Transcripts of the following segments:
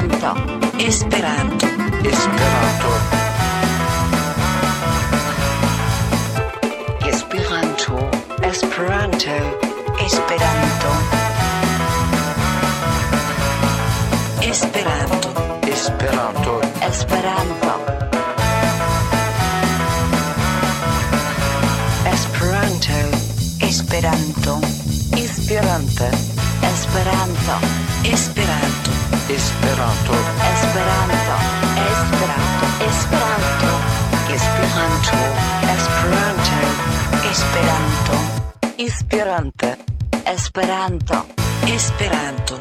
Esperanto. Esperanto. Esperanto. Esperanto. Esperanto. Esperanto. Esperanto. Esperanto. Esperanto. Esperanto. Esperanto. Esperanto. Esperanto. Esperanto. Esperanto. Esperanto. Esperanto. Esperanto. Esperanto. Esperanto. Esperanto.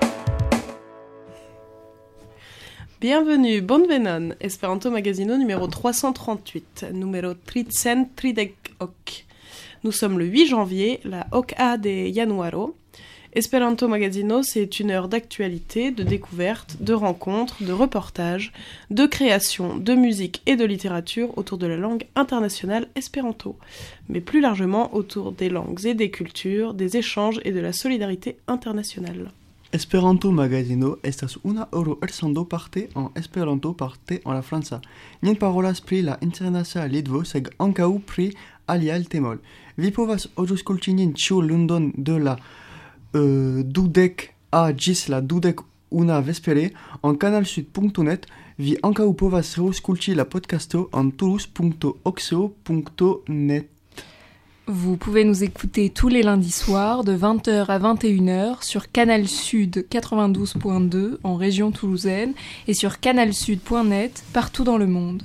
Bienvenue, Bon Venon, Esperanto Magazino numéro 338, numéro 338. Nous sommes le 8 janvier, la Oka de Januaro. Esperanto Magazino, c'est une heure d'actualité, de découverte, de rencontres, de reportages, de création, de musique et de littérature autour de la langue internationale espéranto, mais plus largement autour des langues et des cultures, des échanges et de la solidarité internationale. Esperanto Magazino estas una oro elsando parte en Esperanto parte en la Franca. Nien parolas pri la internacia lingvo sed ankaŭ pri aliaj temoj. Vi povas aŭskulti nin ĉiu lundon de la dudek a ĝis la dudek una vespere en canalsud.net. Vi ankaŭ povas reaŭskulti la podcasto en toulouse.oxo.net. Vous pouvez nous écouter tous les lundis soirs de 20h à 21h sur Canal Sud 92.2 en région toulousaine et sur canalsud.net partout dans le monde.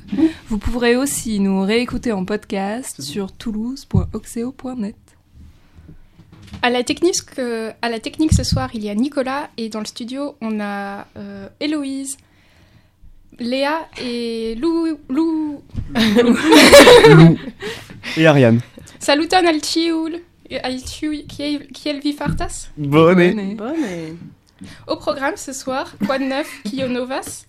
Vous pourrez aussi nous réécouter en podcast sur toulouse.oxeo.net. À la, technique, que- à la technique ce soir, il y a Nicolas et dans le studio, on a euh, Héloïse, Léa et Lou. Lou. Et Ariane. Saluton al tiul kiel vi fartas. Bonne. Bonne et- Au programme ce soir, quoi de neuf, Kio Novas,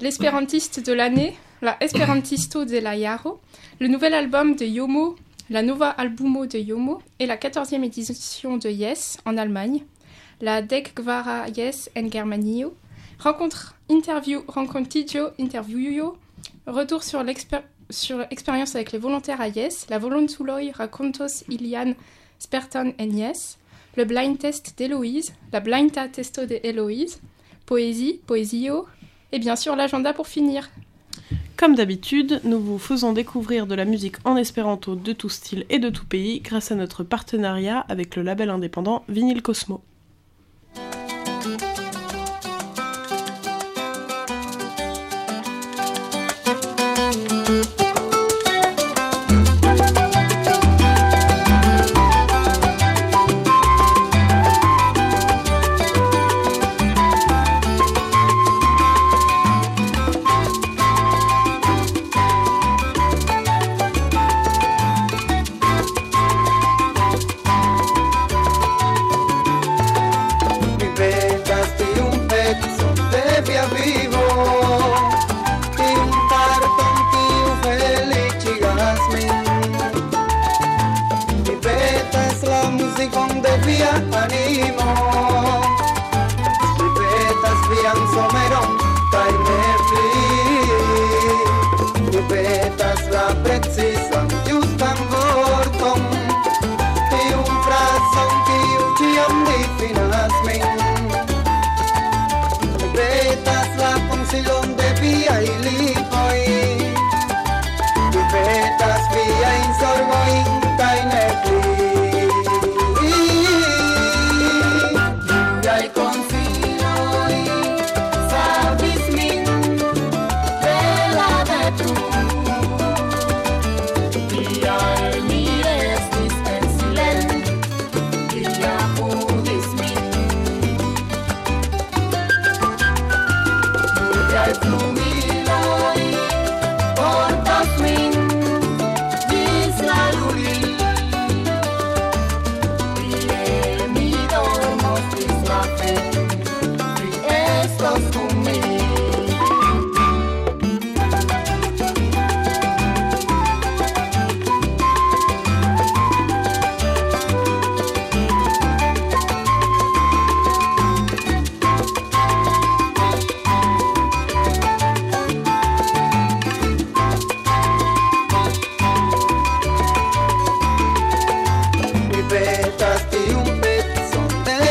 l'espérantiste de l'année, la Esperantisto de la Jaro, le nouvel album de Yomo, la Nova Albumo de Yomo et la 14e édition de Yes en Allemagne, la Dek Gwara Yes en Germanio, rencontre, interview, rencontigio, interview, retour sur l'expérience avec les volontaires à Yes, la Volontuloi racontos Ilian Sperton en Yes, le blind test d'Héloïse, la blind ta testo de poésie, poésio, et bien sûr l'agenda pour finir. Comme d'habitude, nous vous faisons découvrir de la musique en espéranto de tout style et de tout pays grâce à notre partenariat avec le label indépendant Vinyl Cosmo.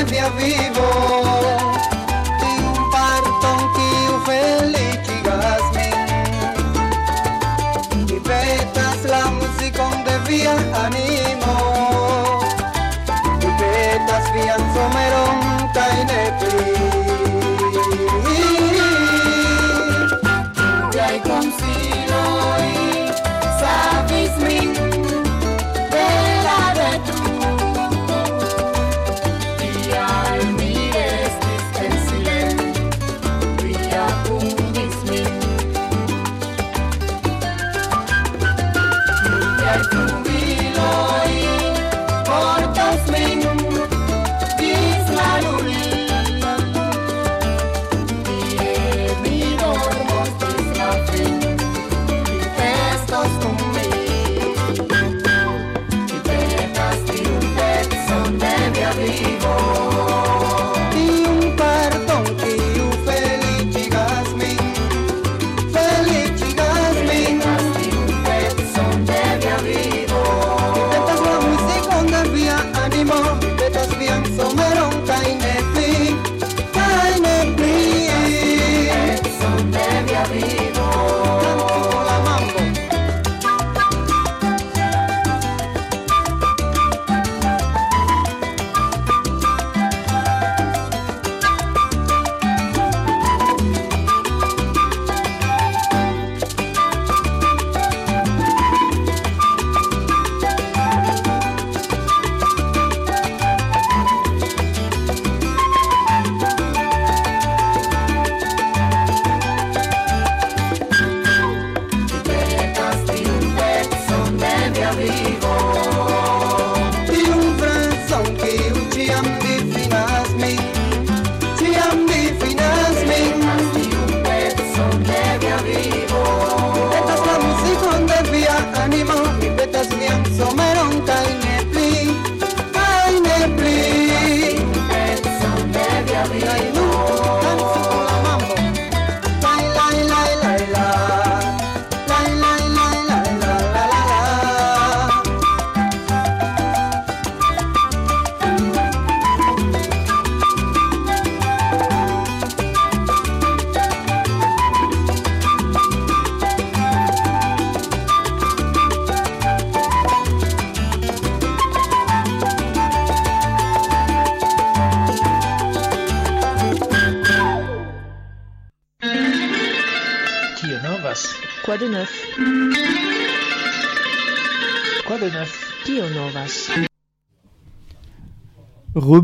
que me avivo.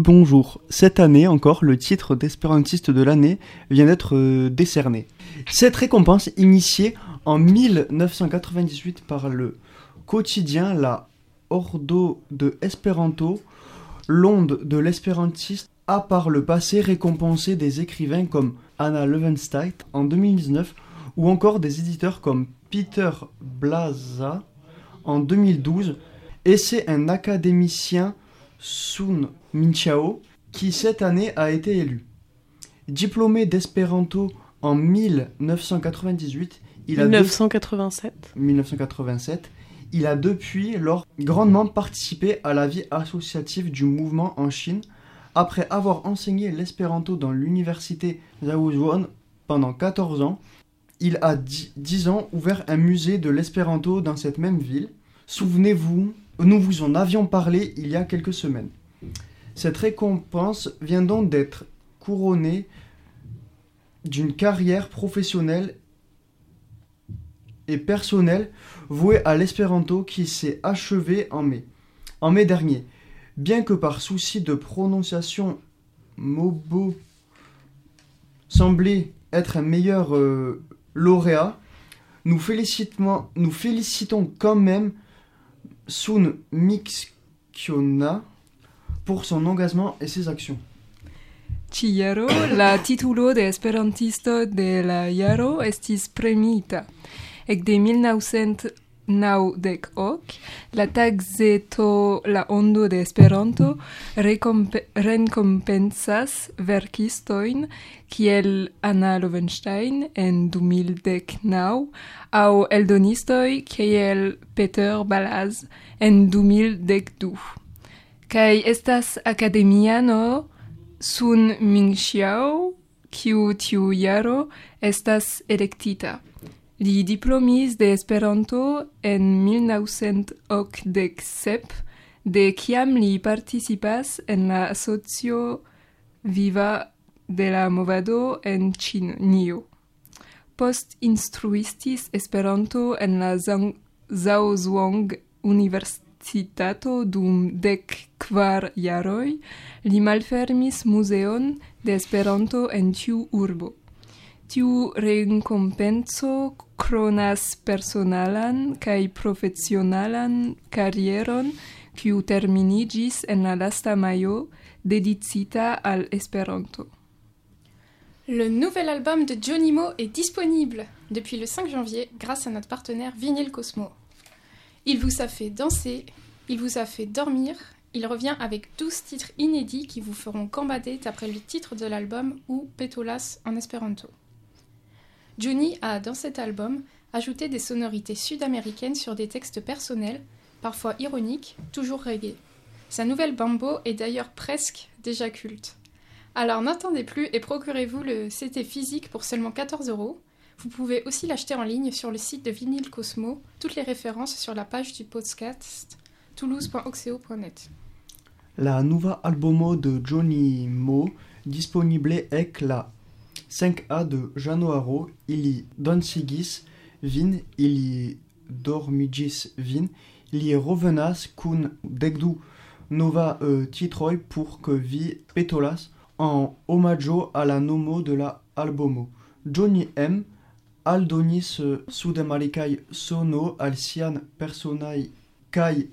Rebonjour. Cette année encore, le titre d'espérantiste de l'année vient d'être euh, décerné. Cette récompense, initiée en 1998 par le quotidien La Ordo de Espéranto, l'onde de l'espérantiste, a par le passé récompensé des écrivains comme Anna Levenstein en 2019 ou encore des éditeurs comme Peter Blaza en 2012 et c'est un académicien Sun Minchao qui cette année a été élu. Diplômé d'espéranto en 1998, il a de- 1987. 1987, il a depuis lors grandement participé à la vie associative du mouvement en Chine après avoir enseigné l'espéranto dans l'université Zhaozhuan pendant 14 ans. Il a 10 10 ans ouvert un musée de l'espéranto dans cette même ville. Souvenez-vous, nous vous en avions parlé il y a quelques semaines. Cette récompense vient donc d'être couronnée d'une carrière professionnelle et personnelle vouée à l'espéranto qui s'est achevée en mai. En mai dernier, bien que par souci de prononciation, Mobo semblait être un meilleur euh, lauréat, nous félicitons, nous félicitons quand même Sun Mixkiona pour son engagement et ses actions. Ĉi-jaro la titulo de Esperantisto de la jaro estis premiita. Ekde naŭdek ok, la tagzeto La Ondo de Esperanto renkompensas verkistojn kiel Anna Lovenstein en 2019 aŭ eldonistoj kiel Peter Balaz en 2012. Kaj estas akademiano Sun Mingxiao, kiu tiu jaro estas elektita. Li diplomis de Esperanto en 1987, de kiam li participas en la asocio viva de la movado en Ĉinio. Post instruistis Esperanto en la Zhaozhuang Universitato dum dek kvar jaroj, li malfermis muzeon de Esperanto en tiu urbo. Le nouvel album de Johnny Mo est disponible depuis le 5 janvier grâce à notre partenaire Vinyl Cosmo. Il vous a fait danser, il vous a fait dormir, il revient avec 12 titres inédits qui vous feront gambader d'après le titre de l'album ou Petolas en espéranto. Johnny a, dans cet album, ajouté des sonorités sud-américaines sur des textes personnels, parfois ironiques, toujours reggae. Sa nouvelle Bambo est d'ailleurs presque déjà culte. Alors n'attendez plus et procurez-vous le CD physique pour seulement 14 euros. Vous pouvez aussi l'acheter en ligne sur le site de Vinyl Cosmo, toutes les références sur la page du podcast toulouse.oxeo.net. La nuova albumo de Johnny Mo disponibile ec la 5A de Januaro ili dansigis vin ili dormigis vin ili revenas kun degdu nova euh, titroi pour que vi petolas en omaggio alla nomo de la albumo. Johnny M aldonis euh, sudamericai sono al sian personai kai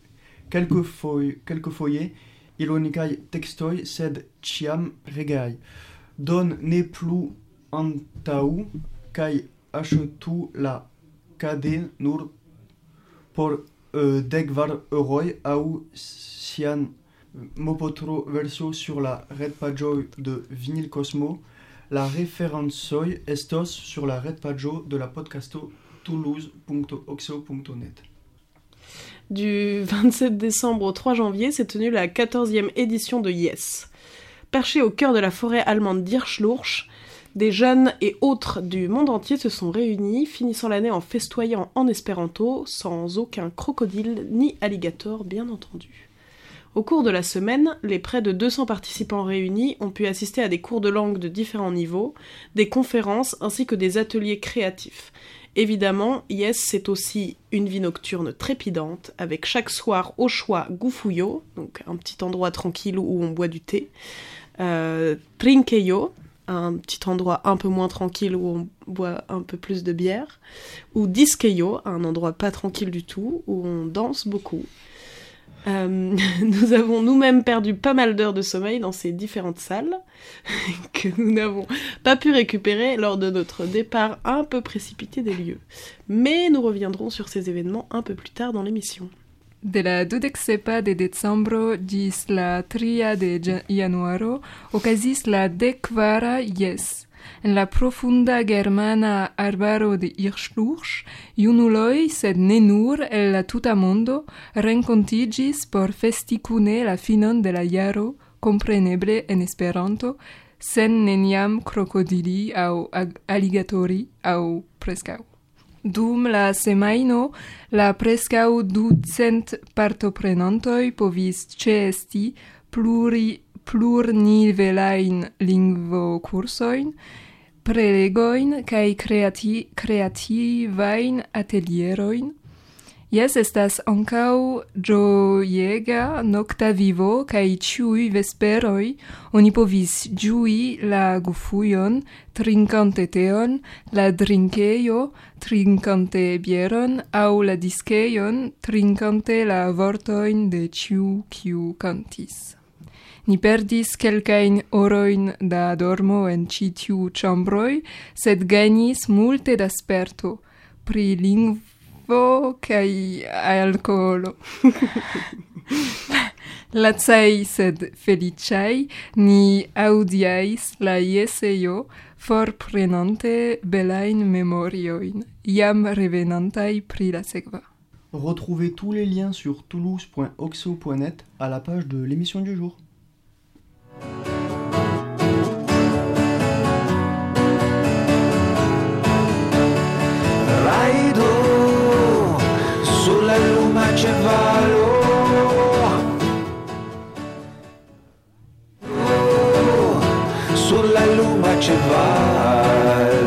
quelquefoie, quelquefoie ironicai textoi sed ciam regai. Don ne plu antau kai achetu la cade nur por euh, degvar euroi au sian mopotro verso sur la red pagio de Vinyl Cosmo, la référencoi estos sur la red pagio de la podcasto toulouse.oxo.net. Du 27 décembre au 3 janvier s'est tenue la 14e édition de Yes. Perché au cœur de la forêt allemande d'Hirschlurch, des jeunes et autres du monde entier se sont réunis, finissant l'année en festoyant en espéranto, sans aucun crocodile ni alligator bien entendu. Au cours de la semaine, les près de 200 participants réunis ont pu assister à des cours de langue de différents niveaux, des conférences ainsi que des ateliers créatifs. Évidemment, Yes, c'est aussi une vie nocturne trépidante, avec chaque soir au choix Gufouyo, donc un petit endroit tranquille où on boit du thé, euh, Un petit endroit un peu moins tranquille où on boit un peu plus de bière, ou Diskeyo, un endroit pas tranquille du tout, où on danse beaucoup. Euh, nous avons nous-mêmes perdu pas mal d'heures de sommeil dans ces différentes salles que nous n'avons pas pu récupérer lors de notre départ un peu précipité des lieux. Mais nous reviendrons sur ces événements un peu plus tard dans l'émission. De la dudek de decembro gis la tria de januaro okazis la dekvara jes. En la profunda germana arbaro de Irschlurch, junuloj, sed ne nur el la tuta mondo, renkontiĝis por festi kune la finon de la jaro, kompreneble en Esperanto, sen neniam krokodili aŭ alligatori aŭ preskaŭ. Dum la semajno la preskaŭ ducent partoprenantoj povis ĉeesti pluri plurnivelajn lingvokursojn, prelegojn kaj kreati kreativajn atelierojn Jes, estas ankaŭ ĝojega nokta vivo kaj ĉiuj vesperoj oni povis ĝui la gufujon, trinkante teon, la drinkejo, trinkante bieron aŭ la diskejon, trinkante la vortojn de ĉiu kiu kantis. Ni perdis quelcain oroin da dormo en citiu chambroi, sed gainis multe da sperto pri lingvo kaj alkoholo. Lacaj sed feliĉaj ni aŭdiais la jesejo forprenante belajn memoriojn, jam revenantaj pri la sekva. Retrouvez tous les liens sur toulouse.oxo.net à la page de l'émission du jour. c'è valore sulla luna c'è valore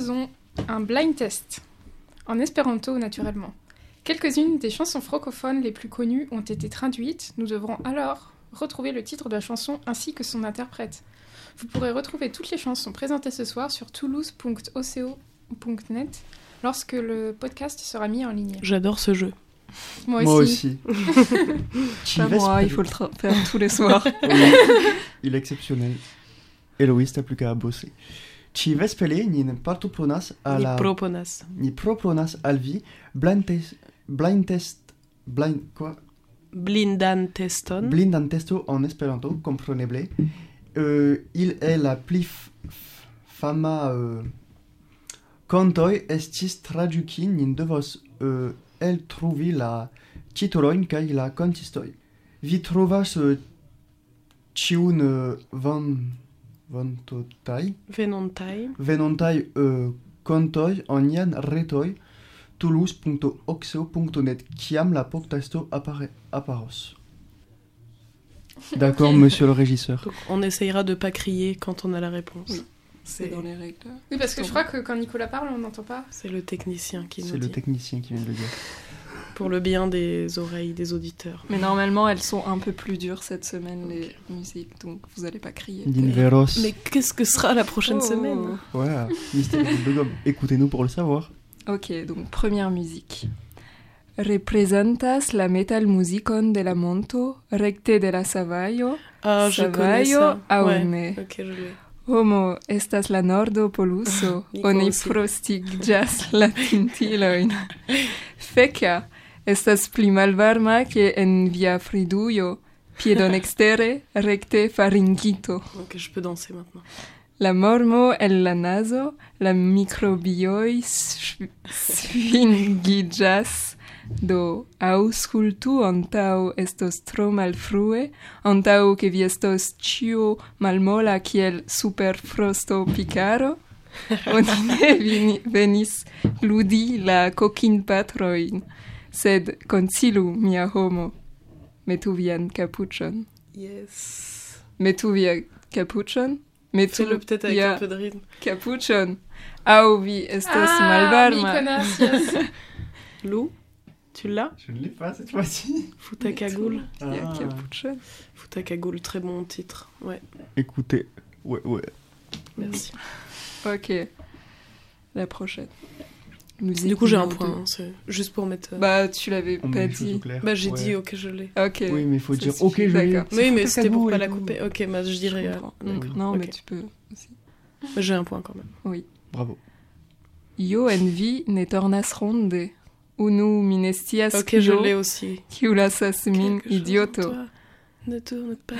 proposons un blind test, en espéranto naturellement. Quelques-unes des chansons francophones les plus connues ont été traduites, nous devrons alors retrouver le titre de la chanson ainsi que son interprète. Vous pourrez retrouver toutes les chansons présentées ce soir sur toulouse.oco.net lorsque le podcast sera mis en ligne. J'adore ce jeu. Moi aussi. Moi aussi. Pas moi, il faut le faire tous les soirs. Oui, il est exceptionnel. Héloïse, t'as plus qu'à bosser. Ci vespele ni partoprenas al la... Ni proponas. Ni proponas al vi blind test... Blind test... Blind... Quoi? Blindan teston. Blindan testo en Esperanto, compreneble. Euh, il est la pli fama... Euh, Contoi estis traduki nin devos euh, el trovi la titoloin kai la contistoi. Vi trovas euh, ciun euh, van vantotai Venontai. venontai euh, contoi en ian retoi toulouse.oxo.net kiam la apparaît apparos. D'accord, monsieur le régisseur. Donc, on essayera de pas crier quand on a la réponse. Oui. C'est dans les règles. Oui, parce que je crois que quand Nicolas parle, on n'entend pas. C'est le technicien qui nous C'est le dit. technicien qui vient de le dire. Pour le bien des oreilles des auditeurs. Mais normalement, elles sont un peu plus dures cette semaine, les musiques, donc vous allez pas crier. Dinveros. Mais qu'est-ce que sera la prochaine Oh. semaine? Ouais, mystère de gomme. Écoutez-nous pour le savoir. Ok, donc première musique. Representas la metal musicon de la monto, recte de la savaio, Ah, je connais savaio ça. Ouais. aune. Ok, je l'ai. Homo estas la nordo poluso, oni aussi. frostigjas la tintiloin. Feca estas pli malvarma che en via friduio, piedon extere, recte faringito. Ok, je peux danser maintenant. La mormo el la naso, la microbioi sfingigas, do auscultu antau estos tro malfrue, antau che vi estos cio malmola kiel super frosto picaro, oni ne venis ludi la coquin patroin. Sed concilu mia homo, metu vian capuchon. Yes. Metu via capuchon? Metu Fais-le peut-être avec un peu de rythme. capuchon. Au vi estos ah, malvarma. Mykonos, yes. Lou, tu l'as? Je ne l'ai pas cette fois-ci. Fous ta cagoule. Via Ah. capuchon. Fous ta cagoule, très bon titre. Ouais, Écoutez. Ouais, ouais. merci. Ok. La prochaine. Musique Du coup, j'ai un point. hein, c'est juste pour mettre. euh, Bah, tu l'avais pas dit. Bah, j'ai Ouais. dit, ok, je l'ai. Ok. Oui, mais il faut dire suffit, ok, je l'ai. Oui, mais ta c'était pour pas la couper. Ok, bah, je Je dirais. euh, non, mais tu peux aussi. Bah, J'ai un point quand même. Bravo. Io en vi ne tornas ronde. Unu minestias Ok, je l'ai aussi. kiu lasas min idioto. Ne tourne pas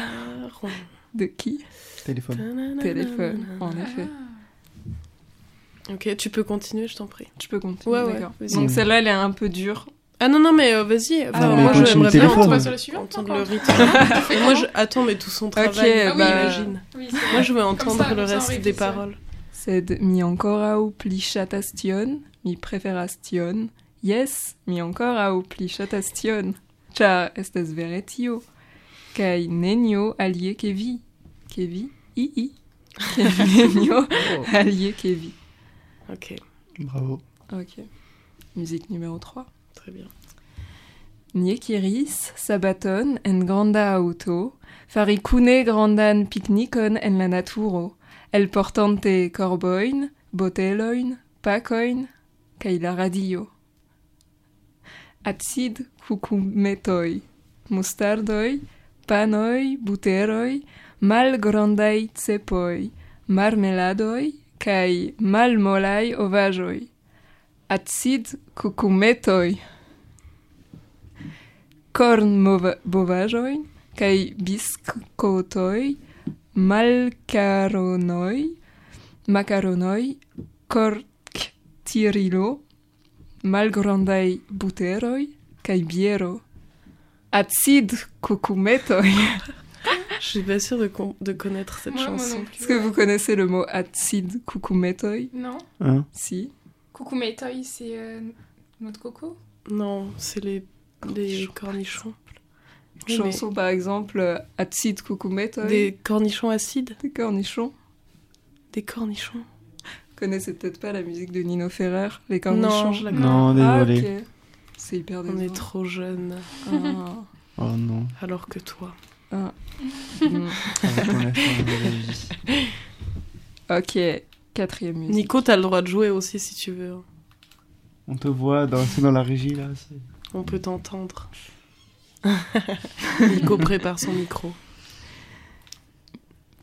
rond. De qui? Téléphone. Téléphone, en effet. Ok, tu peux continuer, je t'en prie. Je peux continuer, Ouais, ouais, d'accord. Donc celle-là, elle est un peu dure. Ah non, non, mais euh, vas-y. Enfin, Ah, moi, j'aimerais bien. On va sur le suivant. entendre le rythme. Et moi, je... Attends, mais tout son travail, Ok, ah, oui, bah- imagine. Oui, c'est Moi, je veux entendre ça, le reste des paroles. Sed mi ancorau pli chatastion, mi preferastion. Yes, mi ancorau pli chatastion. Char estes vere tio. Kai nenio alie que vi. Que vi? I i. Kai nenio Oh, alie que vi. Ok, bravo. Ok. Musique numéro 3. très bien. Niekiris sabaton en granda auto, faricune grandan picnicon en la naturo, el portante corboin, boteloin, pacoin, kai la radio. Acid cucumetoi, mustardoi, panoi, buteroi, malgrandaj cepoj, marmeladoj kai malmolai ovajoi, acid cucumetoi, corn bovajoi, kai biscotoi, malcaronoi, macaronoi, corc tirilo, malgrandai buteroi, kai biero, acid cucumetoi. Je suis pas sûre de, con- de connaître cette Moi, chanson. Est-ce que vous connaissez le mot acid kukumetoj Non. Hein? Si. Coucou Métoy, c'est euh, noix de coco? Non, c'est les, les cornichons. Oui, Chanson par exemple, euh, acid kukumetoj. mais Des cornichons acides? Des cornichons. Des cornichons Vous connaissez peut-être pas la musique de Nino Ferrer, les cornichons? Non, je la connais. Non, Ah, désolé. ok. C'est hyper On décevant. est trop jeunes. Ah. Oh non. Alors que toi. Ah. Ok, quatrième musique. Nico, t'as le droit de jouer aussi si tu veux. On te voit danser dans la régie là. On peut t'entendre. Nico prépare son micro.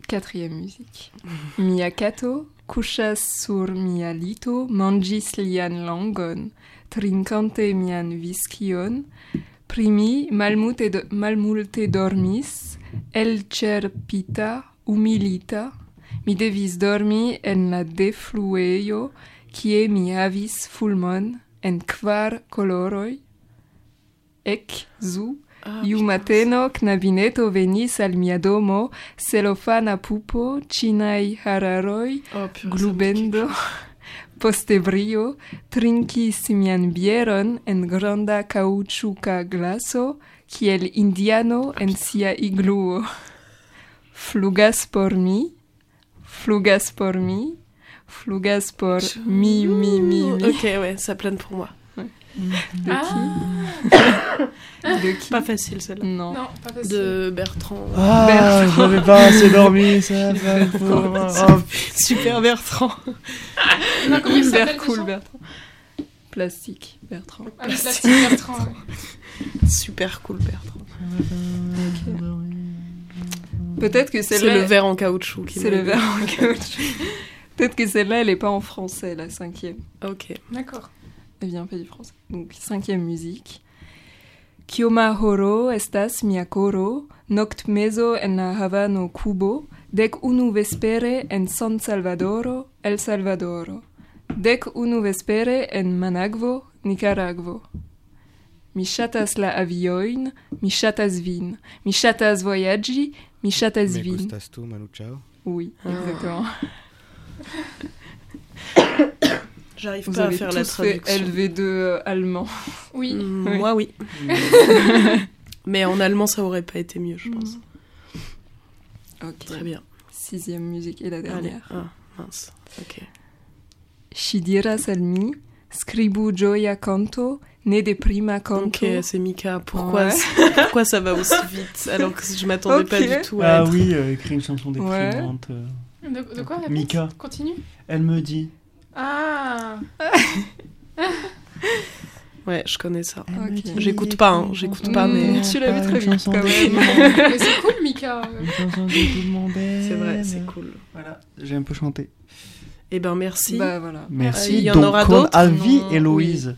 Quatrième musique. Mia kato kuŝas sur mia lito, manĝis lian langon, trinkante mian viskion, primi malmulte, do, malmulte dormis, el cerpita, humilita, mi devis dormi en la defluejo kie mi avis fulmon en kvar coloroi, ec zu, Ah, Iu mateno knabineto venis al mia domo, celofana pupo, cinai hararoi, oh, glubendo, poste brio, trinkis mian bieron en granda caoutchouca glaso, kiel indiano en sia igluo. Flugas por mi, flugas por mi, flugas por quelque chose. mi, mi, mi, mi. Ok, ouais, ça plane pour moi. De qui De qui Pas facile celle-là. Non. Non, pas facile. De Bertrand. Ah, Bertrand. j'avais pas assez dormi, ça va. Oh, Super Bertrand. Non, comment il s'appelle Hyper cool, Bertrand. Plastique, Bertrand. Ah, plastique Bertrand. ouais. Super cool Bertrand. Peut-être que C'est celle-là. le verre en caoutchouc C'est le verre en caoutchouc. Peut-être que celle-là, elle est pas en français, la cinquième. Ok. D'accord. Elle vient pas du français. Donc, cinquième musique. Kioma horo estas mia koro, noct mezo en la Havano Kubo, dec unu vespere en San Salvadoro, El Salvadoro, dec unu vespere en Managvo, Nicaragvo. Mi ŝatas la aviojn, mi ŝatas vin, mi ŝatas vojaĝi, mi Me vin. gustas tu, Manu Chao Oui, Ah. exactement. J'arrive pas à faire la tous fait traduction. LV2 euh, allemand. Oui. Mm, Oui. Moi, oui. Mais en allemand, ça aurait pas été mieux, je pense. Ok. Très bien. Sixième musique et la Allez. dernière. Ah, mince. Ok. Ŝi diras al mi, skribu ĝoja kanto, ne de prima kanto. Ok, c'est Mika. Pourquoi, Ouais. pourquoi ça va aussi vite alors que je m'attendais pas du tout à Ah être- oui, euh, écrit une chanson Ouais. déprimante. euh. De, de quoi Mika. Continue. Elle me dit. Ah Ouais, je connais ça. dit J'écoute pas, hein, j'écoute chanson pas, mais- Tu l'as vu très vite, quand même. Mais c'est cool, Mika. C'est vrai, c'est cool. Voilà, j'ai un peu chanté. Eh ben merci. Bah voilà. Merci. il y en Donc, aura d'autres Avi Non, et Louise.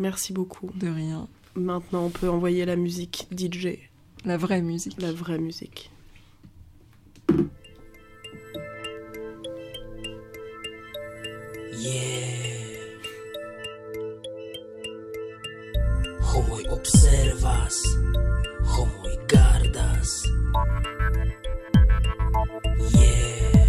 Merci beaucoup. De rien. Maintenant, on peut envoyer la musique DJ, La vraie musique. la vraie musique. Yeah. Homoj observas, homoj gardas. Yeah.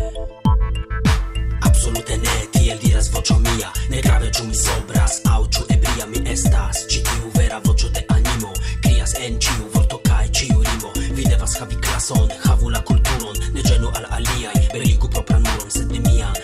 Absolute ne tiel diras voĉo mia, ne grave ĉu mi sobras aŭ ĉu ebria mi estas. Ĉi tiu vera voĉo de animo krias en ĉiu vorto kaj ĉiu rimo. Vi devas havi klason, havu la kulturon, ne ĝenu al aliaj, beligu propran muron, sed ne mian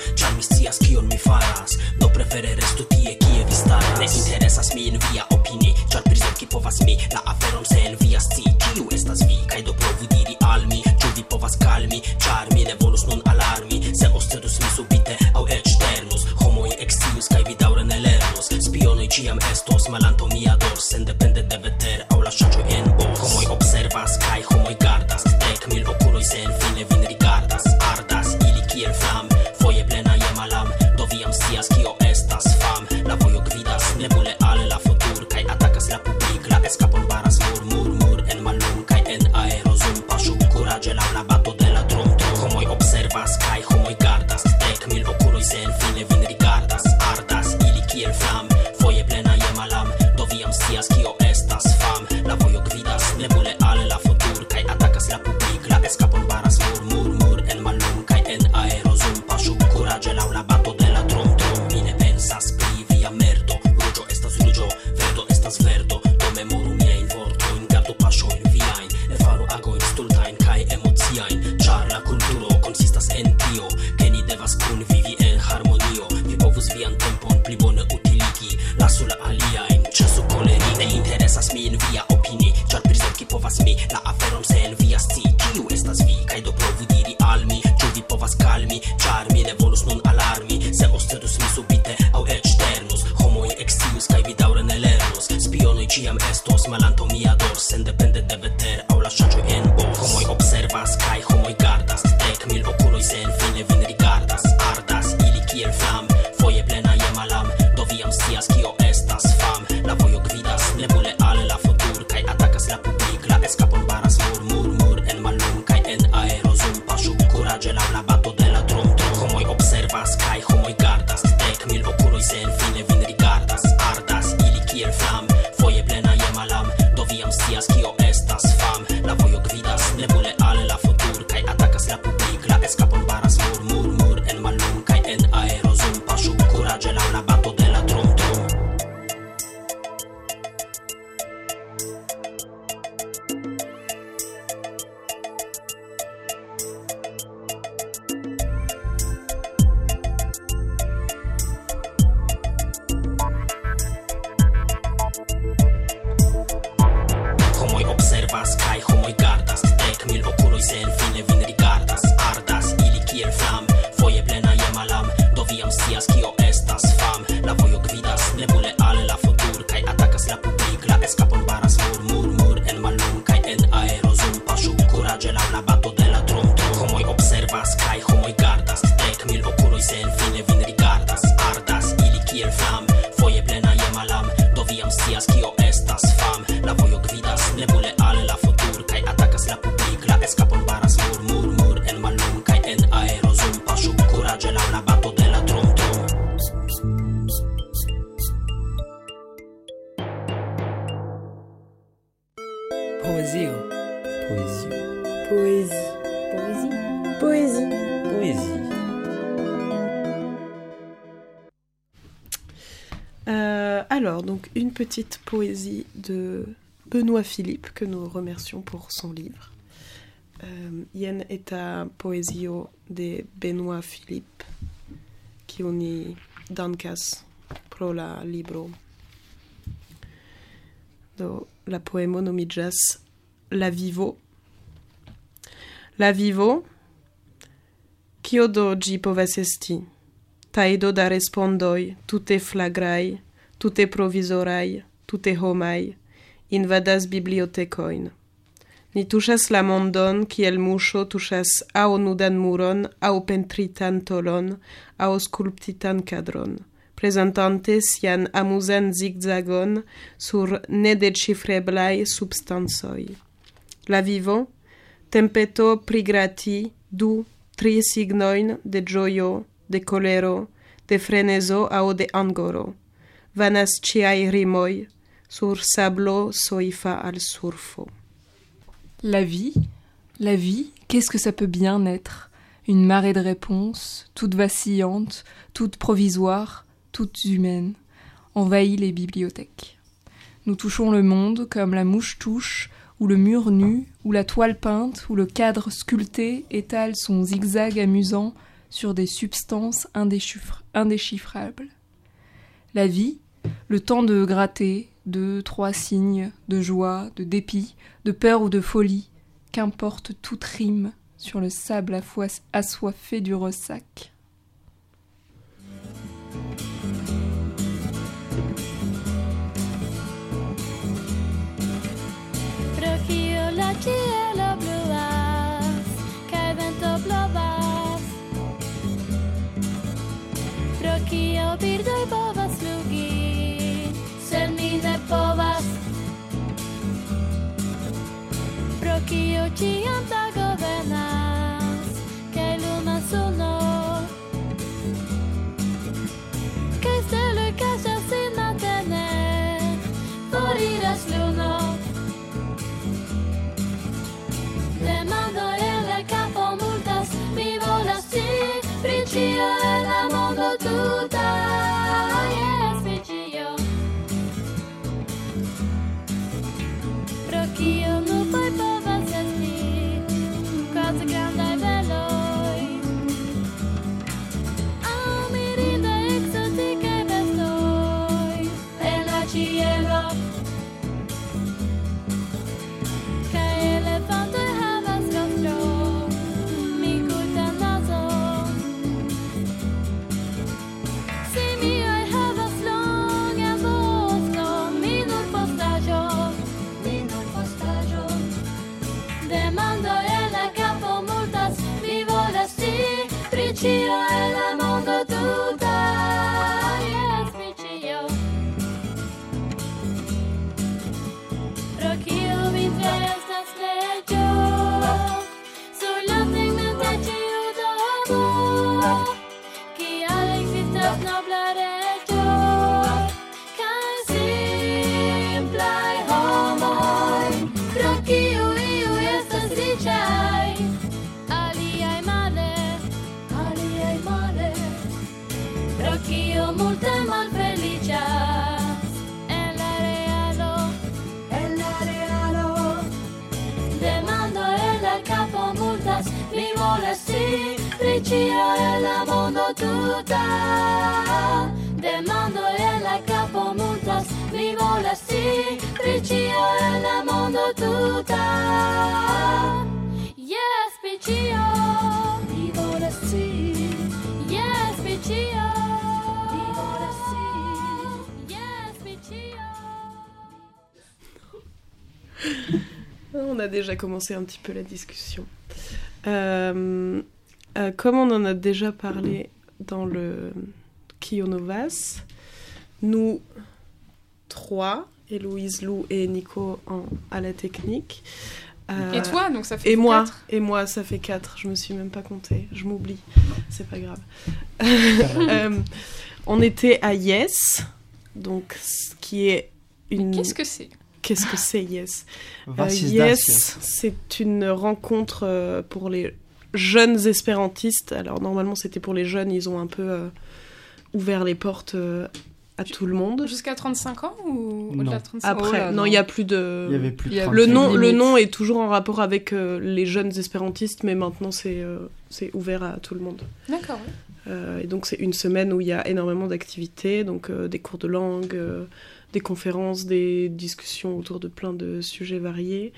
scias kion mi faras. Do prefere restu tie kie vi staras. Ne interesas min via opini Ĉar prizorgi povas mi la aferon se en via sci. Kiu estas vi? Kaj do provu diri al mi Ĉu vi povas kalmi? Ĉar mi ne volus nun alarmi. Se ostedus mi subite aŭ eĉ ternus Homoj ekscius kaj vi daŭre ne lernus Spionoj ĉiam estos malantaŭ mia dors Sendepende de veter, aŭ la ŝanĝoj en petite poésie de Benoît Philippe, que nous remercions pour son livre. Euh, jen eta poezio de Benoît Philippe, qui oni dankas pro la libro. Do, la poemo nomiĝas La vivo. La vivo, kio do povas esti? Tajdo da respondoj, tute flagraj, tute provizorai, tute homai, invadas bibliotecoin. Ni tuŝas la mondon kiel muŝo tuŝas aŭ nudan muron aŭ pentritan tolon aŭ skulptitan kadron, prezentante sian amuzan zigzagon sur nedecifreblaj substancoj. La vivo, tempeto prigrati du, tri signojn de ĝojo, de colero, de freneso aŭ de angoro – Vanas ĉiaj rimoj sur sablo soifa al surfo. La vie, la vie, qu'est-ce que ça peut bien être? Une marée de réponses, toute vacillante, toute provisoire, toute humaine, envahit les bibliothèques. Nous touchons le monde comme la mouche touche, ou le mur nu, ou la toile peinte, ou le cadre sculpté étale son zigzag amusant sur des substances indéchiffrables. La vie, le temps de gratter, deux, trois signes, de joie, de dépit, de peur ou de folie, qu'importe toute rime sur le sable affoi- assoiffé du ressac. Rocchio la cielo bluas, che vento kiel birdoj povas flugi, sed mi ne povas. Pro kio ĉiam tago venas, On a déjà commencé un petit peu la discussion. Euh, euh, comme on en a déjà parlé dans le Kionovas, nous trois, Héloïse, Lou et Nico en- à la technique. euh, Et toi, donc ça fait et moi, quatre. et moi, ça fait 4. Je me suis même pas comptée. Je m'oublie. C'est pas grave. Euh, on était à Yes, donc ce qui est une. Qu'est-ce que c'est? Qu'est-ce que c'est Yes? Euh, Yes, Dacias. c'est une rencontre euh, pour les jeunes espérantistes. Alors normalement c'était pour les jeunes, ils ont un peu euh, ouvert les portes euh, à tout le monde. Jusqu'à 35 ans ou au-delà de 35 ans Après, Oh là, non, il y a plus de. Il y avait plus de Il y a- 35. Le nom, le nom est toujours en rapport avec euh, les jeunes espérantistes, mais maintenant c'est euh, c'est ouvert à tout le monde. D'accord, oui. Euh, et donc c'est une semaine où il y a énormément d'activités, donc euh, des cours de langue, euh, des conférences, des discussions autour de plein de sujets variés,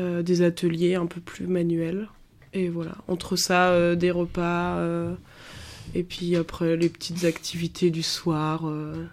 euh, des ateliers un peu plus manuels. Et voilà, entre ça, euh, des repas, euh, et puis après les petites activités du soir, euh,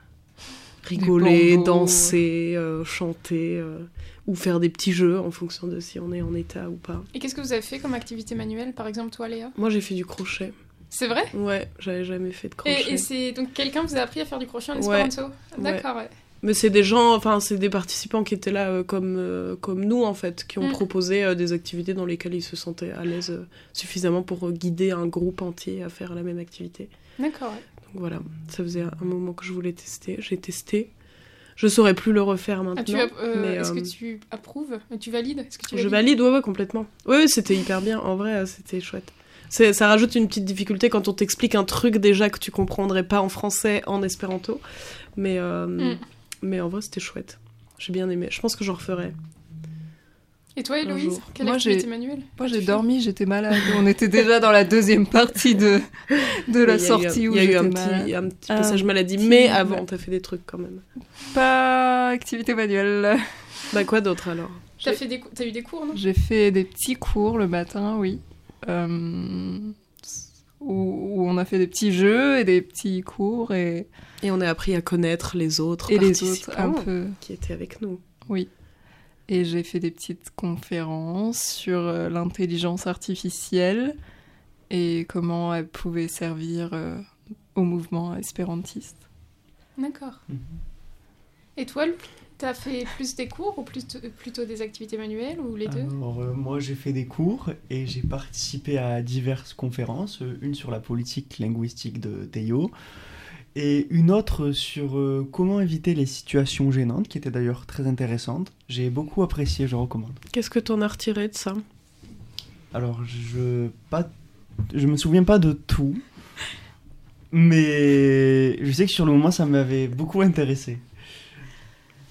rigoler, danser, euh, chanter, euh, ou faire des petits jeux en fonction de si on est en état ou pas. Et qu'est-ce que vous avez fait comme activité manuelle, par exemple toi Léa? Moi j'ai fait du crochet. C'est vrai? Ouais, j'avais jamais fait de crochet. Et, et c'est donc quelqu'un vous a appris à faire du crochet en Ouais. espéranto? D'accord, ouais. Mais c'est des gens, enfin c'est des participants qui étaient là euh, comme, euh, comme nous en fait, qui ont Mm. proposé euh, des activités dans lesquelles ils se sentaient à l'aise suffisamment pour guider un groupe entier à faire la même activité. D'accord, ouais. Donc voilà, ça faisait un moment que je voulais tester, j'ai testé. Je saurais plus le refaire maintenant. Ah, mais, Est-ce que tu approuves? Tu valides? Que tu Je valide, ouais, ouais, complètement. Ouais, ouais, c'était hyper bien. En vrai, c'était chouette. Ça rajoute une petite difficulté quand on t'explique un truc déjà que tu comprendrais pas en français, en espéranto. Mais, euh, Mm. Mais en vrai, c'était chouette. J'ai bien aimé. Je pense que j'en referai. Et toi, Héloïse. Quelle Moi, activité j'ai- manuelle Moi j'ai dormi, j'étais malade. On était déjà dans la deuxième partie de, de la Il y a eu un- sortie où Il y a eu un petit, un petit Un passage maladie. petit- Mais avant, t'as fait des trucs quand même. Pas activité manuelle. Bah, quoi d'autre alors? T'as j'ai- fait des cou- t'as eu des cours, non? J'ai fait des petits cours le matin, oui. Euh, où, où on a fait des petits jeux et des petits cours et, Et on a appris à connaître les autres et les autres un participants peu. qui étaient avec nous. Oui. Et j'ai fait des petites conférences sur euh, l'intelligence artificielle et comment elle pouvait servir euh, au mouvement espérantiste. D'accord. Mhm. Et toi, Lou? T'as fait plus des cours ou plus de- plutôt des activités manuelles ou les deux? Alors, euh, moi, j'ai fait des cours et j'ai participé à diverses conférences. euh, Une sur la politique linguistique de Théo et une autre sur euh, comment éviter les situations gênantes, qui était d'ailleurs très intéressante. J'ai beaucoup apprécié, je recommande. Qu'est-ce que t'en as retiré de ça? Alors, je pas, je me souviens pas de tout, mais je sais que sur le moment, ça m'avait beaucoup intéressé.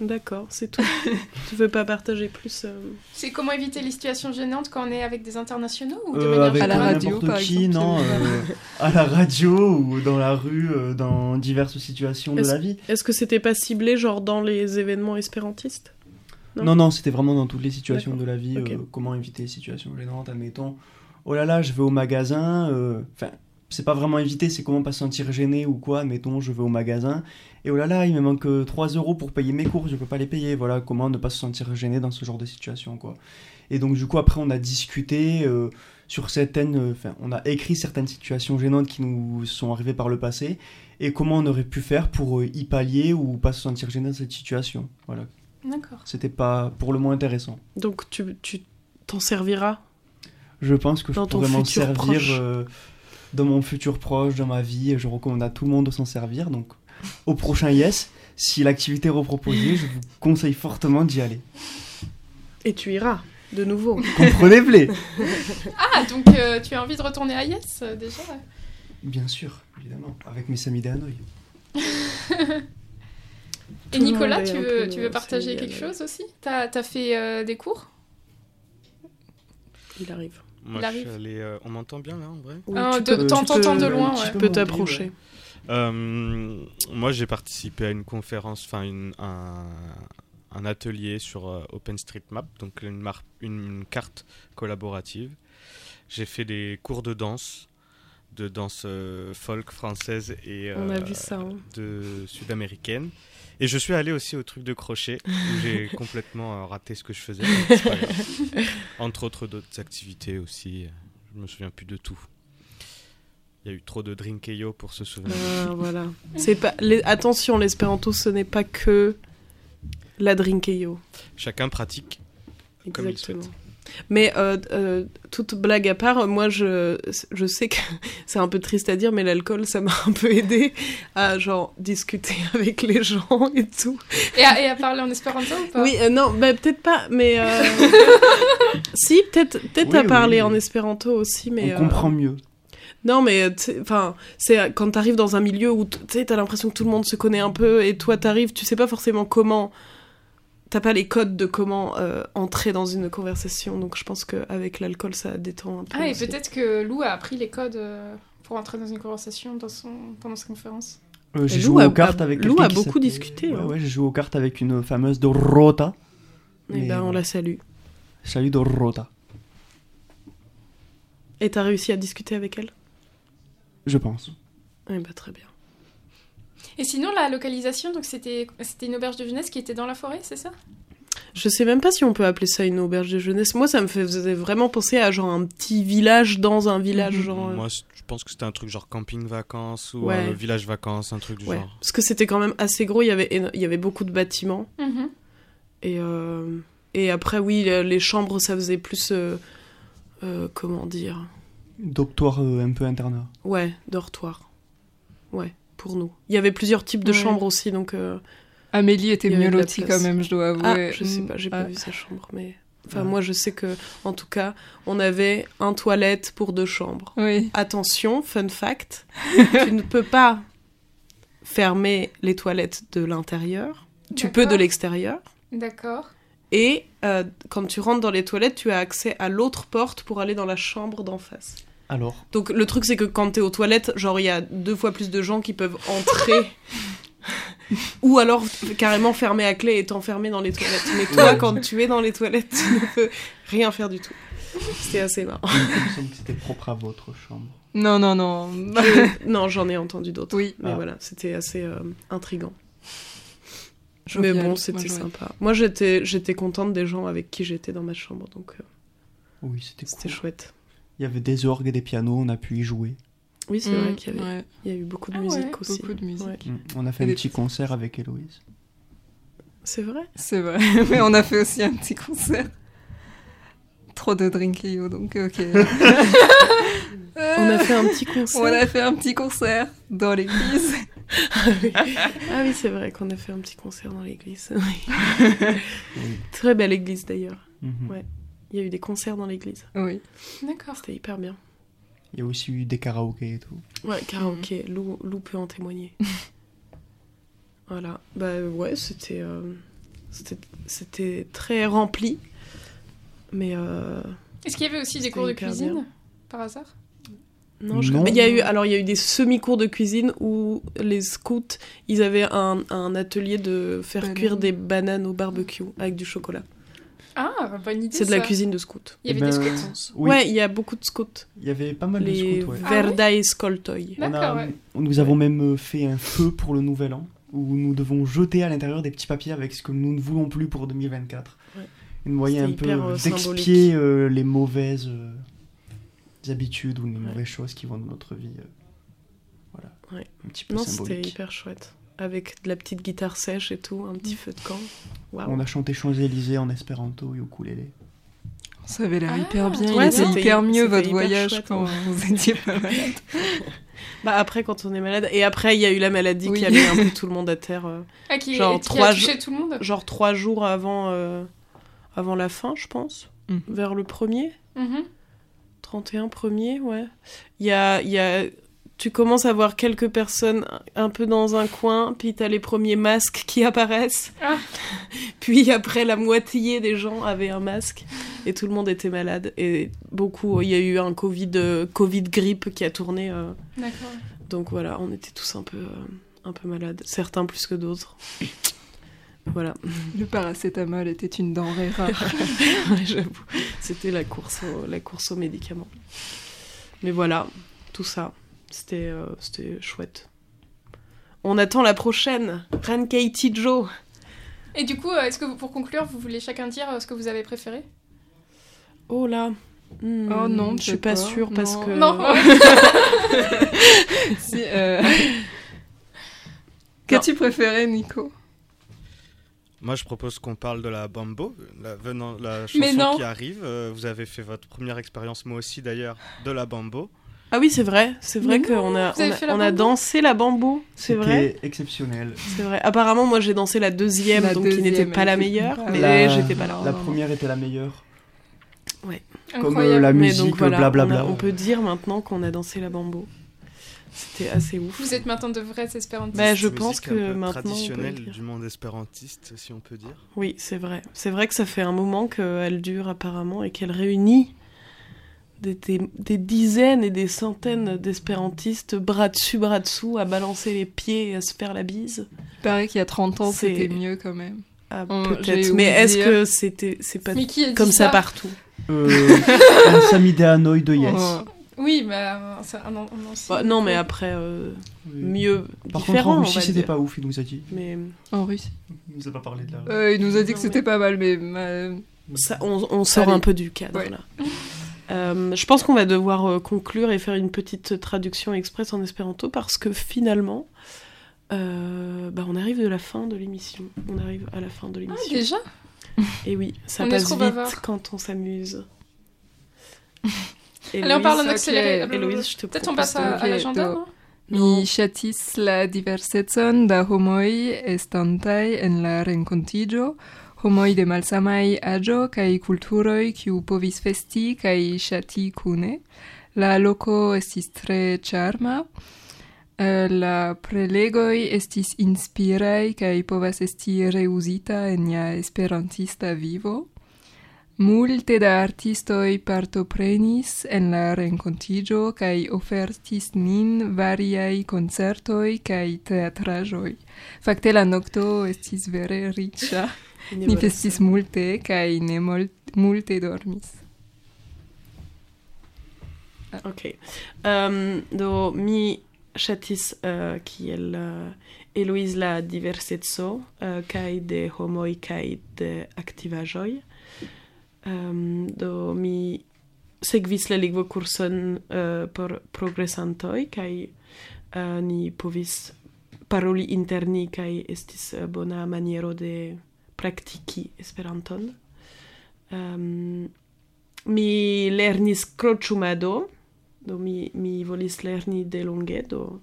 D'accord, c'est tout. tu veux pas partager plus euh, C'est comment éviter les situations gênantes quand on est avec des internationaux ou de Euh, manière À la radio, n'importe par qui, exemple, non, c'est- euh, à la radio ou dans la rue, euh, dans diverses situations de Est-ce- la vie. Est-ce que c'était pas ciblé genre dans les événements espérantistes? Non? Non, non, c'était vraiment dans toutes les situations de la vie. Euh, comment éviter les situations gênantes, admettons. Oh là là, je vais au magasin. euh, Enfin, c'est pas vraiment éviter, c'est comment pas se sentir gêné ou quoi. Admettons, je vais au magasin. Et oh là là, il me manque euh, 3 euros pour payer mes cours, je peux pas les payer. Voilà, comment ne pas se sentir gêné dans ce genre de situation, quoi. Et donc, du coup, après, on a discuté euh, sur certaines, euh, enfin, on a écrit certaines situations gênantes qui nous sont arrivées par le passé et comment on aurait pu faire pour euh, y pallier ou pas se sentir gêné dans cette situation. Voilà, D'accord. c'était pas pour le moins intéressant. Donc tu tu t'en serviras Je pense que Dans je pourrais m'en servir proche. euh, dans mon futur proche, dans ma vie. et Je recommande à tout le monde de s'en servir. Donc, au prochain Yes, si l'activité est reproposée, je vous conseille fortement d'y aller. et tu iras de nouveau. Comprenez blé Ah, donc euh, tu as envie de retourner à Yes euh, déjà Bien sûr, évidemment, avec mes amis d'Hanoï. Et Tout Nicolas, tu un veux, peu tu veux partager quelque chose aussi? T'as as fait euh, des cours? Il arrive. Moi, Il je arrive. suis allé, euh, on m'entend bien là en vrai Oui, Ah, de- t'entends de loin, Tu ouais. peux Ouais. t'approcher. Euh, Moi, j'ai participé à une conférence, enfin un, un atelier sur euh, OpenStreetMap, donc une, mar- une, une carte collaborative. J'ai fait des cours de danse, de danse euh, folk française et On a vu ça. hein. de sud-américaine. Et je suis allé aussi au truc de crochet où j'ai complètement euh, raté ce que je faisais. Entre autres d'autres activités aussi. Je me souviens plus de tout. Il y a eu trop de drinkeyo pour se souvenir. Ah, voilà. C'est pas. les- Attention, l'espéranto, ce n'est pas que la drinkeyo. Chacun pratique comme il Exactement. souhaite. Mais euh, euh, toute blague à part, moi je, je sais que c'est un peu triste à dire, mais l'alcool ça m'a un peu aidé à genre discuter avec les gens et tout. et à, et à parler en espéranto ou pas? Oui, euh, non, bah, peut-être pas, mais euh, si peut-être peut-être Oui, à parler oui. en espéranto aussi, mais On euh, comprend mieux. Non, mais enfin, c'est quand t'arrives dans un milieu où tu sais, t'as l'impression que tout le monde se connaît un peu et toi t'arrives, tu sais pas forcément comment. T'as pas les codes de comment euh, entrer dans une conversation, donc je pense qu'avec l'alcool ça détend un peu. Ah, et peut-être que Lou a appris les codes euh, pour entrer dans une conversation dans son... pendant sa conférence. Euh, j'ai Et joué aux cartes a- avec Lou a beaucoup discuté, Ouais, hein. ouais, j'ai joué aux cartes avec une fameuse Dorota. Eh Mais, ben, on la salue. Salut Dorota. Et t'as réussi à discuter avec elle? Je pense. Eh ben, très bien. Et sinon, la localisation, donc c'était c'était une auberge de jeunesse qui était dans la forêt, c'est ça? Je sais même pas si on peut appeler ça une auberge de jeunesse. Moi, ça me faisait vraiment penser à genre un petit village dans un village, Mhm. genre. euh, Moi, je pense que c'était un truc genre camping vacances ou Ouais. euh, village vacances, un truc du Ouais. genre. Parce que c'était quand même assez gros. Il y avait il y avait beaucoup de bâtiments. Mhm. Et, euh, et après, oui, le- les chambres, ça faisait plus. euh, euh, comment dire? Doctoire euh, un peu internat. Ouais, dortoir. Ouais, pour nous. Il y avait plusieurs types de Ouais. chambres aussi, donc. euh, Amélie était mieux lotie quand même, je dois Ah, avouer. je sais Mm, pas, j'ai ah. pas vu sa chambre, mais. Enfin, Ah. moi, je sais que, en tout cas, on avait un toilette pour deux chambres. Oui. Attention, fun fact, tu ne peux pas fermer les toilettes de l'intérieur. Tu peux de l'extérieur. D'accord. Et euh, quand tu rentres dans les toilettes, tu as accès à l'autre porte pour aller dans la chambre d'en face. Alors, Donc le truc c'est que quand t'es aux toilettes, genre il y a deux fois plus de gens qui peuvent entrer. Ou alors carrément fermer à clé et t'enfermer dans les toilettes. Mais toi, quand tu es dans les toilettes, tu ne peux rien faire du tout. C'était assez marrant. il me semble que c'était propre à votre chambre. Non, non, non. Non, j'en ai entendu d'autres. Oui. Mais Ah. voilà, c'était assez euh, intriguant. Jovial, Mais bon, moi, c'était sympa. Moi, j'étais, j'étais contente des gens avec qui j'étais dans ma chambre, donc euh, Oui, c'était c'était cool. chouette. Il y avait des orgues et des pianos, on a pu y jouer. Oui, c'est Mm, vrai qu'il y, avait, ouais, y a eu beaucoup de Ah musique ouais, aussi. beaucoup de musique. Ouais. Mm. On a fait Et un des petit petits- concert avec Héloïse. C'est vrai? C'est vrai. Mais on a fait aussi un petit concert. Trop de drinkio, donc ok. On a fait un petit concert. On a fait un petit concert dans l'église. Ah oui, c'est vrai qu'on a fait un petit concert dans l'église. Oui. Très belle église d'ailleurs. Mhm. Ouais. Il y a eu des concerts dans l'église. Oui. D'accord. C'était hyper bien. Il y a aussi eu des karaokés et tout. Ouais, karaoké. Lou, Lou peut en témoigner. voilà. Bah ouais, c'était, euh, c'était, c'était très rempli. Mais euh, Est-ce qu'il y avait aussi des cours de cuisine, bien. par hasard? Non, je... Non. mais il y a eu, alors il y a eu des semi-cours de cuisine où les scouts, ils avaient un, un atelier de faire cuire des bananes au barbecue avec du chocolat. Ah, bonne idée C'est de la cuisine de scouts. Il y Eh avait des ben, scouts Oui, Ouais, il y a beaucoup de scouts. il y avait pas mal de scouts, ouais. Ah ouais Verdai Skoltoy. On a- D'accord, ouais. Nous avons même euh, fait un feu pour le nouvel an, où nous devons jeter à l'intérieur des petits papiers avec ce que nous ne voulons plus pour 2024. Ouais. Une moyen un peu euh, d'expier euh, les mauvaises, euh, habitudes ou les mauvaises choses qui vont dans notre vie. euh, voilà, Ouais. un petit peu Non, c'était hyper chouette. Avec de la petite guitare sèche et tout, un petit feu de camp. On a chanté Champs-Élysées en espéranto et ukulélé. Ça avait l'air Ah, hyper bien. ouais, c'était- hyper mieux votre hyper voyage chouette, quand ouais. vous étiez pas malade. Bah après, quand on est malade. Et après, il y a eu la maladie Oui. qui a mis un peu tout le monde à terre. euh, Ah, qui, Genre qui trois a touché jours- tout le monde genre trois jours avant, euh, avant la fin, je pense. Mhm. Vers le premier. Mhm. 31 premier, ouais. Il y a, il y a... Tu commences à voir quelques personnes un peu dans un coin, puis t'as les premiers masques qui apparaissent. Ah. Puis après, la moitié des gens avaient un masque et tout le monde était malade. Et beaucoup, il y a eu un Covid, euh, Covid grippe qui a tourné. euh, D'accord. donc voilà, on était tous un peu, euh, un peu malades. Certains plus que d'autres. Voilà, Le paracétamol était une denrée rare. Ouais, j'avoue. C'était la course, au, la course aux médicaments. Mais voilà, tout ça, c'était euh, c'était chouette. On attend la prochaine, Rankei Tijo. Et du coup, euh, est-ce que vous- pour conclure, vous voulez chacun dire euh, ce que vous avez préféré? Oh là. Hmm, Oh non, je suis pas pas. sûre parce Non. que. Non. Si, euh, Qu'as-tu préféré, Nico? Moi, je propose qu'on parle de la Bambo, la, venant, la chanson qui arrive. Vous avez fait votre première expérience, moi aussi d'ailleurs, de la Bambo. Ah oui, c'est vrai, c'est vrai qu'on a, on a, on dansé la bambou, c'est vrai. C'était exceptionnel. C'est vrai. Apparemment, moi j'ai dansé la deuxième, La donc qui n'était pas la meilleure, pas- mais j'étais pas là. La première était la meilleure. Comme euh, Incroyable. la musique, donc voilà, blablabla. on, on peut dire maintenant qu'on a dansé la bambo. C'était assez ouf. Vous êtes maintenant de vrais espérantistes. Bah, je pense un que peu maintenant, dire. du monde espérantiste, si on peut dire. Oui, c'est vrai. C'est vrai que ça fait un moment qu'elle dure apparemment et qu'elle réunit des, des- des dizaines et des centaines d'espérantistes bras dessus, bras dessous, à balancer les pieds et à se faire la bise. Il paraît qu'il y a 30 ans, c'était mieux quand même. Ah, On- Peut-être. Mais est-ce dire. que c'était c'est pas comme ça, ça partout? Euh, un Samide Hanoï de Yes. Oh. Oui, mais euh, c'est un, un ancien. Bah, Non, mais après, euh, Oui. mieux, Par différent, contre, en Russie, c'était pas ouf, il nous a dit. Mais En Russie. Il nous a pas parlé de la. Euh, il nous a dit que c'était pas mal, mais ça, on, on sort Allez. un peu du cadre Ouais. là. Euh, je pense qu'on va devoir euh, conclure et faire une petite traduction express en espéranto parce que finalement, euh, bah, on arrive de la fin de l'émission. On arrive à la fin de Ah, l'émission. déjà? Et oui, ça On passe trop vite bavard. quand on s'amuse. Allez, on parle en accéléré. Héloïse, je te Peut-être on passe à, de- à l'agenda, Mi ŝatis la diversecon da homoj estantaj en la renkontiĝo, homoi de malsamai agio cae culturoi ciu povis festi cae shati cune. La loco estis tre charma, eh, la prelegoi estis inspirei cae povas esti reusita en ia esperantista vivo. Multe da artistoi partoprenis en la rencontigio cae ofertis nin variai concertoi cae teatrajoi. Fakte la nocto estis vere riccia. Ni festis multe kaj ne multe dormis. Ok. Um, do mi ŝatis uh, kiel eh, uh, Eloise la diverseco eh, uh, kaj de homoj kaj de aktivaĵoj. Um, do mi sekvis la lingvokurson uh, por progresantoj kaj uh, ni povis paroli interni kaj estis uh, bona maniero de praktiki Esperanton. Um, mi lernis crociumedo, do mi, mi volis lerni de longe, do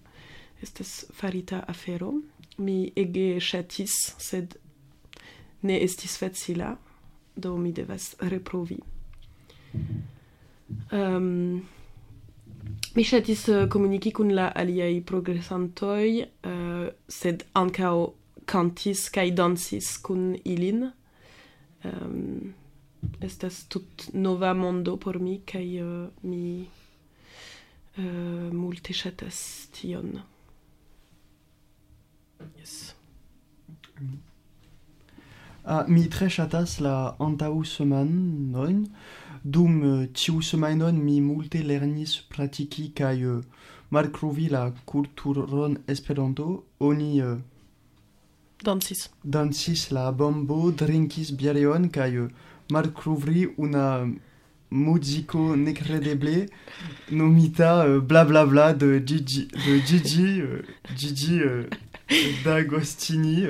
estes farita afero. Mi ege shatis, sed ne estis facila, do mi devas reprovi. Um, mi shatis uh, eh, comuniki kun la aliai progresantoj, uh, sed ancao cantis kaj dancis kun ilin. Um, estas tut nova mondo por mi kaj uh, mi uh, multe ŝatas tion. Yes. Ah, mi tre ŝatas la antaŭ semanon. Dum eh, uh, tiu semajnon mi multe lernis pratiki kaj uh, malkovri la kulturon Esperanto. Oni uh, Dansis. dansis la bombo, drinkis biereon kaj malkovri una musico incredibile nomita euh, blablabla de Gigi, de Gigi, euh, Gigi euh, D'Agostini,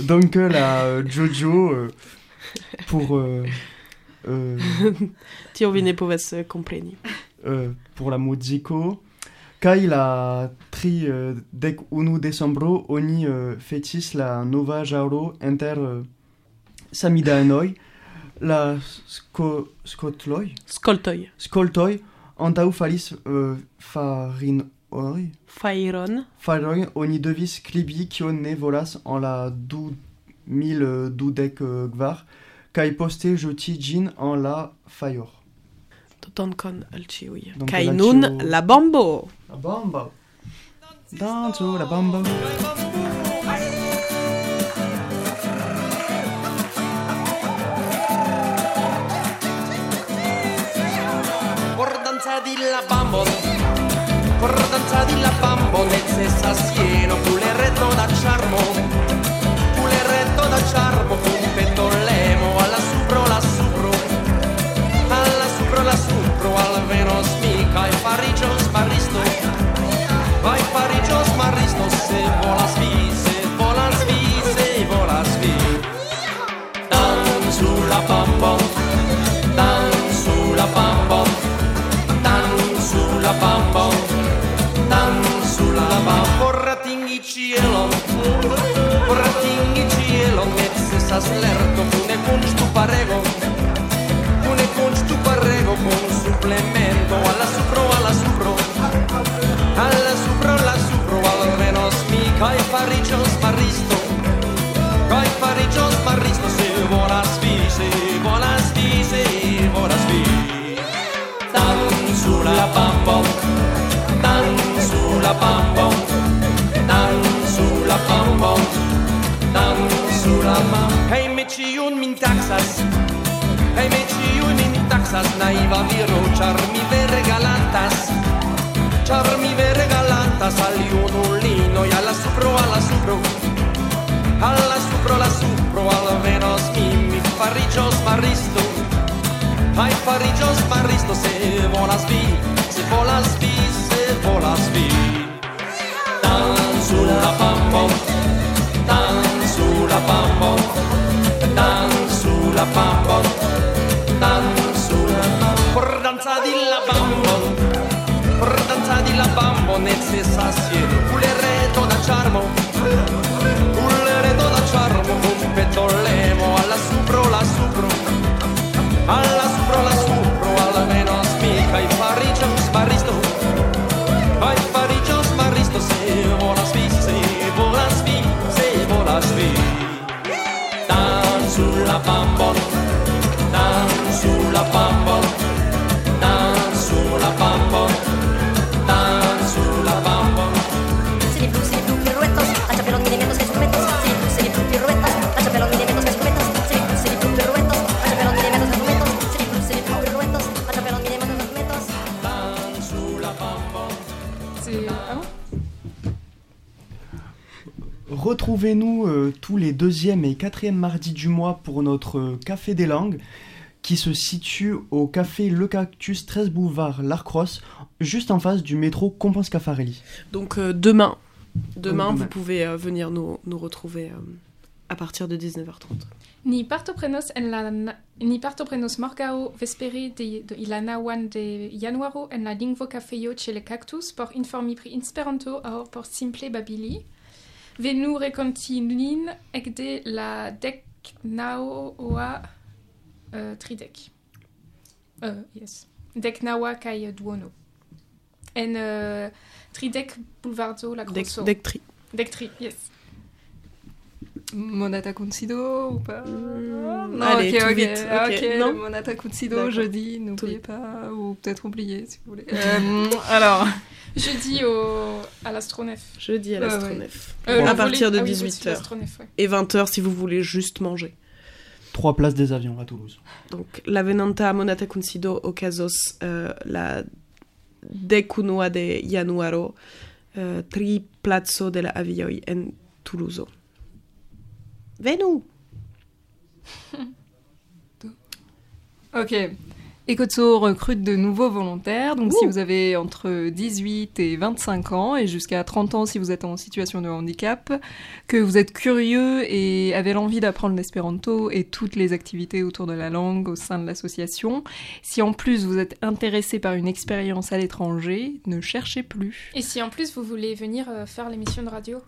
donc la Jojo pour, euh, euh, Ti ovine povas kompreni. pour la musico. Kai la tri euh, dec unu decembro oni euh, fetis la nova jauro inter euh, samidanoi la sco, scotloi Skoltoj. scoltoi antau falis euh, Fairon. oni devis klibi kion ne volas en la du mil euh, dudec euh, gvar kai poste jeti gin en la fajor. Dankon al ĉiuj. Donc, Kaj la nun ĉio- la bombo. La bomba. Danzo la bomba. Por danza di la bambo Por danza di la bambo Necessas sieno Puleretto da charmo Puleretto da charmo nero spica e parriccio smarristo vai parriccio smarristo se vola svi se vola svi se vola svi dan sulla pampon dan sulla pampon dan sulla pampon dan sulla pampon porratinghi cielo porratinghi cielo mezzo sa slerto fune punch tu parego. Parego Con suplemento. Alla supro, alla supro. Alla supro, alla supro. Al menos mica E faricios maristo Kai faricios maristo Se volas vi, se volas vi Se volas vi. Dan sulla bambo Dan sulla bambo Dan sulla bambo Dan sulla bambo Hey me ciun min taxas. Hey me ciun min taxas Naiva viro char mi vere galantas Char mi vere galantas Al iunulino y alla supro alla supro. Alla supro la supro al venos mi mi faricios maristo ai faricios maristo se volas vi se volas vi se volas vi. Dan sulla bambo dan sulla bambo dan sulla bambo dan sulla bambo por danza di la bambo por danza di la bambo necessas sieno pulereto da charmo Retrouvez-nous euh, tous les deuxième et quatrième mardis du mois pour notre euh, Café des Langues qui se situe au café Le Cactus 13 boulevard L'Arcrosse, juste en face du métro Compense Caffarelli. Donc euh, demain, demain, Donc, vous demain. pouvez euh, venir nous, nous retrouver euh, à partir de 19h30. Ni partoprenos en la na- ni partoprenos morgao vespere de, de ilana wan de januaro en la lingvo cafejo ĉe le cactus por informi pri Esperanto aŭ por simple babili. Venu renkonti nin ekde la deknaŭa uh, tridek. Uh, yes. Deknaŭa kaj duono. En uh, tridek boulevardo la Dec, grosso. Dectri. Dektri, yes. Monata Consido ou pas? Non, allez, ok, tout ok, vite, ok, ok, non Monata Consido jeudi, n'oubliez pas, ou peut-être oubliez si vous voulez. Euh, alors, Jeudi au, à l'astronef. Jeudi à l'astronef. Euh, à partir de volet- ah oui, aussi 18h. l'astronef, ouais. Et 20h si vous voulez juste manger. Trois places des avions à Toulouse. Donc, la venanta monata consido ocasos euh, la decunua de januaro euh, tri plazo de la avioi en Toulouse. Venu! ok. Ecotso recrute de nouveaux volontaires, donc si vous avez entre 18 et 25 ans et jusqu'à 30 ans si vous êtes en situation de handicap, que vous êtes curieux et avez l'envie d'apprendre l'espéranto et toutes les activités autour de la langue au sein de l'association, si en plus vous êtes intéressé par une expérience à l'étranger, ne cherchez plus. Et si en plus vous voulez venir euh, faire l'émission de radio?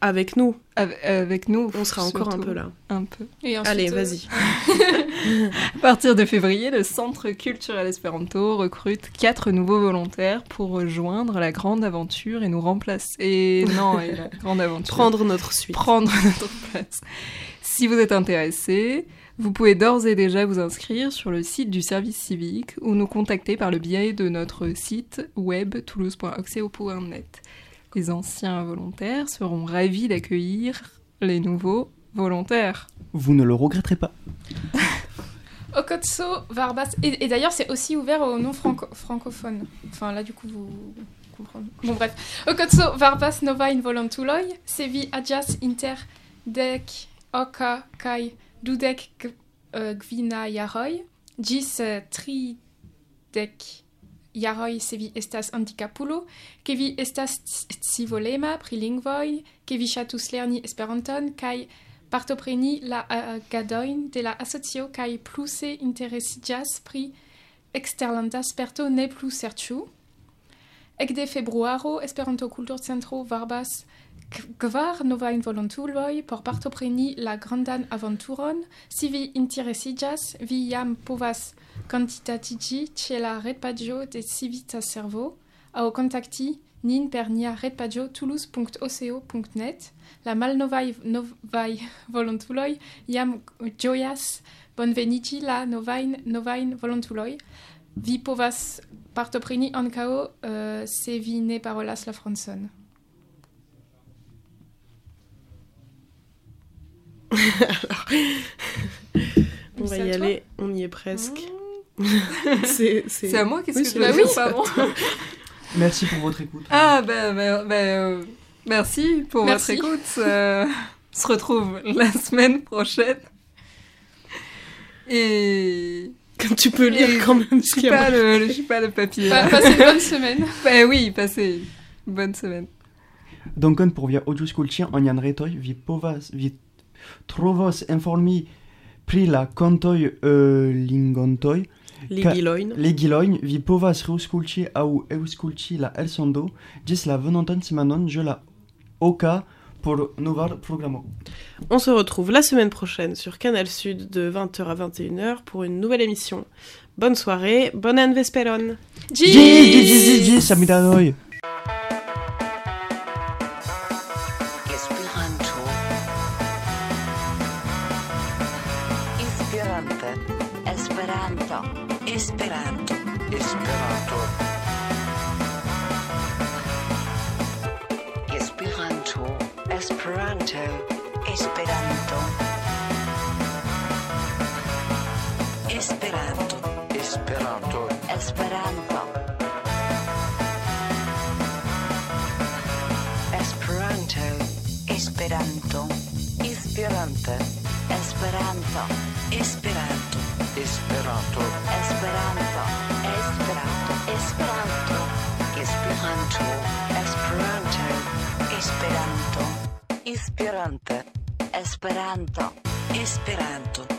Avec nous. Avec, nous, On sera encore un peu là. Un peu. Et ensuite, Allez, euh, vas-y. À partir de février, le Centre culturel espéranto recrute quatre nouveaux volontaires pour rejoindre la grande aventure et nous remplacer. Et non, et la grande aventure. Prendre notre suite. Prendre notre place. Si vous êtes intéressé, vous pouvez d'ores et déjà vous inscrire sur le site du service civique ou nous contacter par le biais de notre site web toulouse.oxeo.net. Les anciens volontaires seront ravis d'accueillir les nouveaux volontaires. Vous ne le regretterez pas. Okotso Varbas. Et, et d'ailleurs, c'est aussi ouvert aux non franco- francophones. Enfin, là, du coup, vous comprenez. Bon, bref. Okotso Varbas Nova in Volontuloi, Sevi Adjas Inter Dek Oka Kai Dudek euh, Gvina Yaroi, Gis euh, jaroj se vi estas anticapulo, ke vi estas scivolema pri lingvoj, ke vi ŝatus lerni Esperanton kaj partopreni la agadojn de la asocio kaj pluse interesiĝas pri eksterlanda sperto ne plu serĉu. Ekde februaro Esperanto Kulturcentro varbas gvar novajn volontuloj por partopreni la grandan aventuron, si vi interesigas, vi povas kandidatigi ĉe la de Civita Servo aŭ kontakti nin per nia retpaĝo toulouse.oco.net la malnovaj novaj volontuloj jam ĝojas bonvenigi la novajn novajn volontuloj. Vi povas partopreni ankaŭ uh, se vi ne parolas la francon. On va y toi aller, on y est presque. c'est C'est à moi Qu'est-ce Oui, que c'est je dois dire pardon Merci pour votre écoute. Ah, ben, ben, ben, euh, merci pour Merci. votre écoute. Euh, on se retrouve la semaine prochaine. Et. Comme tu peux lire Et quand même ce Je qu'il y a pas, le, je sais pas le papier. Pa- Passez une bonne semaine. Ben oui, passez une bonne semaine. Dankon por via aŭskulti onian retoj, vi povas vi trovos informi pri la kontoj uh, lingontoj Ligilojn. Legilojn, vi povas reaŭskulti aŭ eŭskulti la elsondo ĝis la venontan semanon je la oka pour novar programo. On se retrouve la semaine prochaine sur Canal Sud de 20h à 21h pour une nouvelle émission. Bonne soirée, bonne Anne Vesperon. Ĝis Esperanto. Esperanto. Esperanto. Esperanto. Esperante. Esperanto. Esperanto. Esperanto. Esperanto. Esperanto. Esperanto. Esperanto. Esperanto. Esperanto. Esperante. Esperanto. Esperanto.